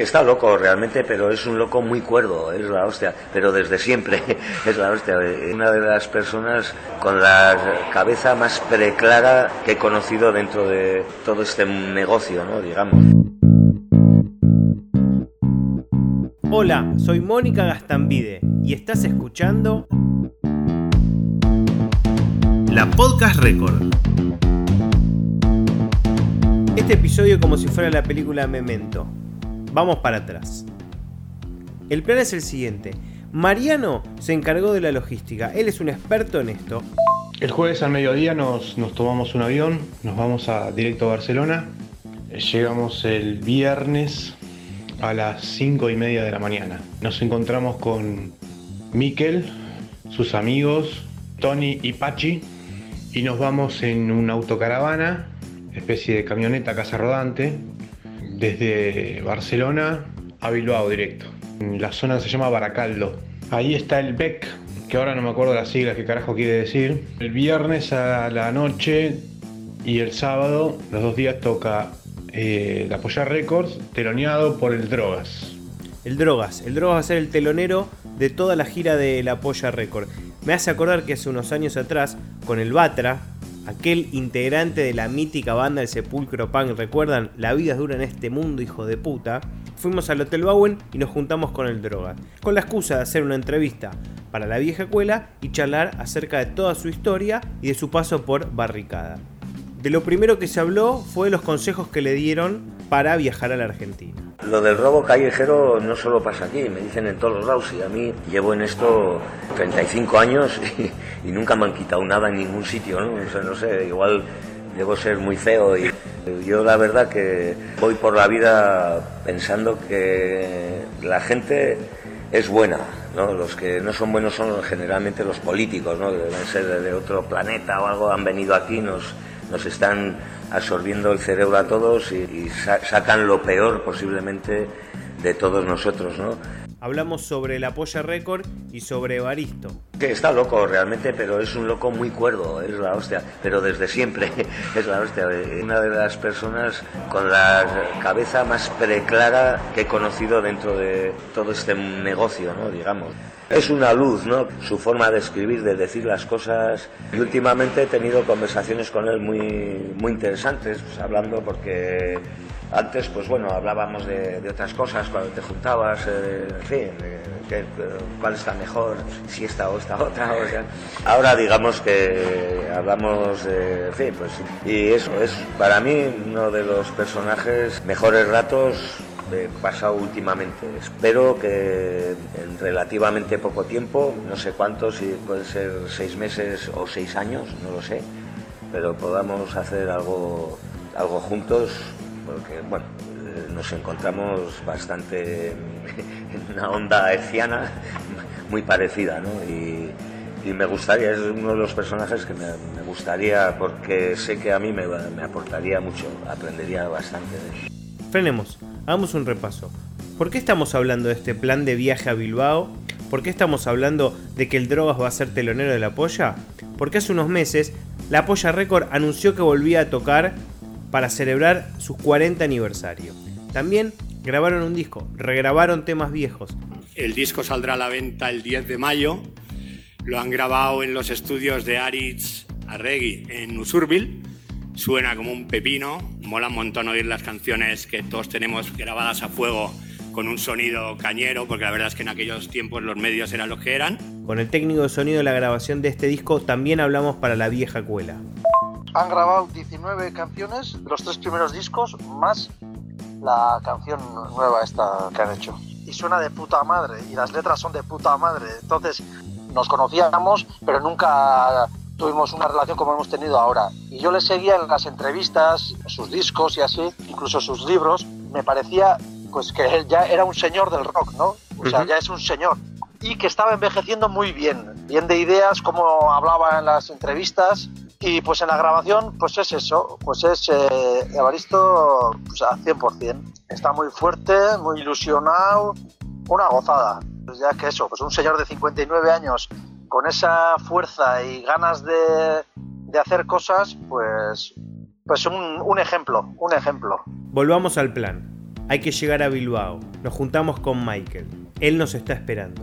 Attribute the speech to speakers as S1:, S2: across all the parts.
S1: Está loco realmente, pero es un loco muy cuerdo, es la hostia, pero desde siempre es la hostia. Una de las personas con la cabeza más preclara que he conocido dentro de todo este negocio, ¿no? Digamos.
S2: Hola, soy Mónica Gastambide y estás escuchando La Podcast Record. Este episodio como si fuera la película Memento. Vamos para atrás. El plan es el siguiente. Mariano se encargó de la logística. Él es un experto en esto.
S3: El jueves al mediodía nos, nos tomamos un avión, nos vamos directo a Barcelona. Llegamos el viernes a las 5 y media de la mañana. Nos encontramos con Miquel, sus amigos, Tony y Pachi, y nos vamos en una autocaravana, especie de camioneta casa rodante, desde Barcelona a Bilbao directo. La zona se llama Baracaldo. Ahí está el BEC, que ahora no me acuerdo las siglas, qué carajo quiere decir. El viernes a la noche y el sábado, los dos días toca eh, la Polla Records, teloneado por el Drogas.
S2: El Drogas. El Drogas va a ser el telonero de toda la gira de la Polla Record. Me hace acordar que hace unos años atrás, con el Batra, aquel integrante de la mítica banda El Sepulcro Punk, ¿recuerdan? La vida dura en este mundo, hijo de puta. Fuimos al Hotel Bowen y nos juntamos con el Drogas, con la excusa de hacer una entrevista para la vieja escuela y charlar acerca de toda su historia y de su paso por Barricada. De lo primero que se habló fue de los consejos que le dieron para viajar a la Argentina.
S1: Lo del robo callejero no solo pasa aquí, me dicen en todos los lados y a mí llevo en esto 35 años y, y nunca me han quitado nada en ningún sitio, ¿no? No sé, igual debo ser muy feo y yo la verdad que voy por la vida pensando que la gente es buena, ¿no? Los que no son buenos son generalmente los políticos, ¿no? Deben ser de otro planeta o algo, han venido aquí, nos, nos están absorbiendo el cerebro a todos y, y sa sacan lo peor posiblemente de todos nosotros, ¿no?
S2: Hablamos sobre la Polla Record y sobre Evaristo.
S1: Que está loco realmente, pero es un loco muy cuerdo, es la hostia, pero desde siempre es la hostia. Una de las personas con la cabeza más preclara que he conocido dentro de todo este negocio, ¿no? Digamos. Es una luz, ¿no? Su forma de escribir, de decir las cosas. Y últimamente he tenido conversaciones con él muy, muy interesantes, pues, hablando porque antes, pues bueno, hablábamos de, otras cosas cuando te juntabas, eh, en fin, eh, que, cuál está mejor, si esta o esta otra. O sea. Ahora digamos que hablamos de, en fin, pues, y eso es para mí uno de los personajes mejores ratos pasado últimamente. Espero que en relativamente poco tiempo, no sé cuántos, si puede ser seis meses o seis años, no lo sé, pero podamos hacer algo, algo juntos porque bueno, nos encontramos bastante en una onda herciana muy parecida, ¿no? Y, y, me gustaría, es uno de los personajes que me, me gustaría, porque sé que a mí me, me, aportaría mucho, aprendería bastante de él.
S2: Frenemos, hagamos un repaso. ¿Por qué estamos hablando de este plan de viaje a Bilbao? ¿Por qué estamos hablando de que el Drogas va a ser telonero de la Polla? Porque hace unos meses la Polla Record anunció que volvía a tocar para celebrar su 40 aniversario. También grabaron un disco, regrabaron temas viejos.
S4: El disco saldrá a la venta el 10 de mayo. Lo han grabado en los estudios de Aritz Arregui en Usurbil. Suena como un pepino. Mola un montón oír las canciones que todos tenemos grabadas a fuego con un sonido cañero, porque la verdad es que en aquellos tiempos los medios eran los que eran.
S2: Con el técnico de sonido de la grabación de este disco también hablamos para la vieja cuela
S5: han grabado 19 canciones, los tres primeros discos, más la canción nueva esta que han hecho. Y suena de puta madre, y las letras son de puta madre. Entonces, nos conocíamos, pero nunca tuvimos una relación como hemos tenido ahora. Y yo le seguía en las entrevistas, sus discos y así, incluso sus libros. Me parecía pues que él ya era un señor del rock, ¿no? O sea, ya es un señor. Y que estaba envejeciendo muy bien, bien de ideas, como hablaba en las entrevistas. Y pues en la grabación, pues es eso, pues es eh, Evaristo pues, a 100%. Está muy fuerte, muy ilusionado, una gozada. Pues ya que eso, pues un señor de 59 años con esa fuerza y ganas de, de hacer cosas, pues, pues un, un ejemplo, un ejemplo.
S2: Volvamos al plan. Hay que llegar a Bilbao. Nos juntamos con Michael. Él nos está esperando.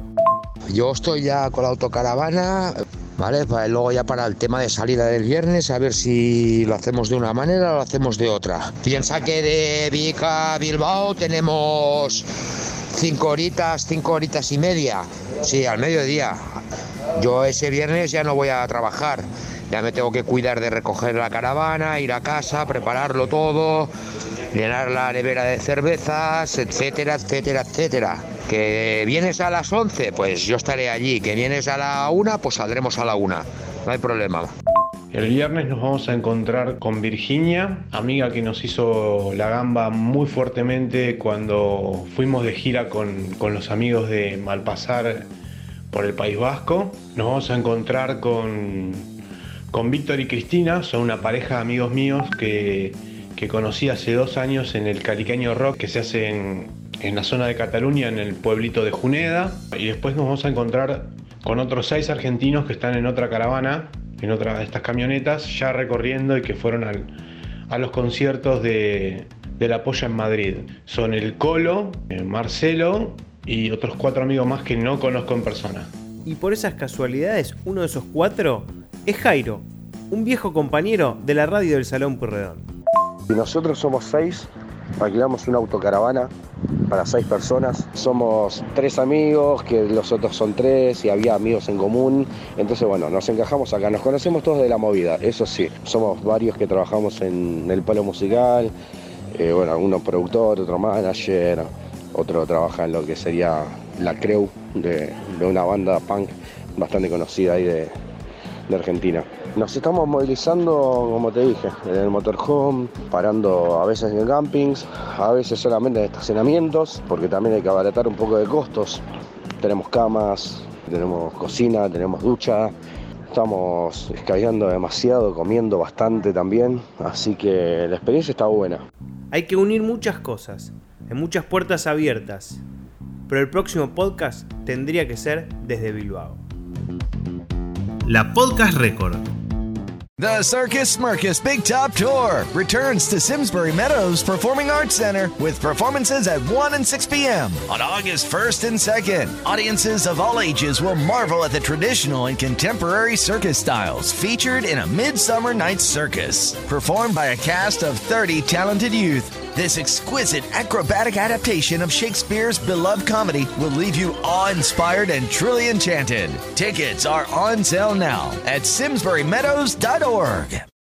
S6: Yo estoy ya con la autocaravana, ¿vale? Luego ya para el tema de salida del viernes, a ver si lo hacemos de una manera o lo hacemos de otra. Piensa que de Vic a Bilbao tenemos cinco horitas, cinco horitas y media. Sí, al mediodía. Yo ese viernes ya no voy a trabajar. Ya me tengo que cuidar de recoger la caravana, ir a casa, prepararlo todo, llenar la nevera de cervezas, etcétera, etcétera, etcétera. Que vienes a las 11, pues yo estaré allí. Que vienes a la 1, pues saldremos a la 1. No hay problema.
S3: El viernes nos vamos a encontrar con Virginia, amiga que nos hizo la gamba muy fuertemente cuando fuimos de gira con, con los amigos de Malpasar por el País Vasco. Nos vamos a encontrar con, con Víctor y Cristina, son una pareja de amigos míos que, que conocí hace dos años en el Caliqueño Rock que se hace en, en la zona de Cataluña, en el pueblito de Juneda. Y después nos vamos a encontrar con otros seis argentinos que están en otra caravana, en otra de estas camionetas, ya recorriendo y que fueron al- a los conciertos de, de La Polla en Madrid. Son el Colo, eh, Marcelo y otros cuatro amigos más que no conozco en persona.
S2: Y por esas casualidades, uno de esos cuatro es Jairo, un viejo compañero de la radio del Salón Purredón.
S7: Y nosotros somos seis, alquilamos una autocaravana para seis personas. Somos tres amigos, que los otros son tres, y había amigos en común. Entonces, bueno, nos encajamos acá. Nos conocemos todos de la movida, eso sí. Somos varios que trabajamos en el palo musical. Eh, bueno, uno productor, otro manager, otro trabaja en lo que sería la crew de, una banda punk bastante conocida ahí de, de Argentina. Nos estamos movilizando, como te dije, en el motorhome, parando a veces en campings, a veces solamente en estacionamientos, porque también hay que abaratar un poco de costos. Tenemos camas, tenemos cocina, tenemos ducha, estamos escabeando demasiado, comiendo bastante también, así que la experiencia está buena.
S2: Hay que unir muchas cosas, hay muchas puertas abiertas, pero el próximo podcast tendría que ser desde Bilbao. La Podcast Record.
S8: The Circus Smirkus Big Top Tour returns to Simsbury Meadows Performing Arts Center with performances at 1 and 6 p.m. on August 1st and 2nd. Audiences of all ages will marvel at the traditional and contemporary circus styles featured in a Midsummer Night's Circus. Performed by a cast of 30 talented youth, this exquisite acrobatic adaptation of Shakespeare's beloved comedy will leave you awe inspired and truly enchanted. Tickets are on sale now at SimsburyMeadows.org.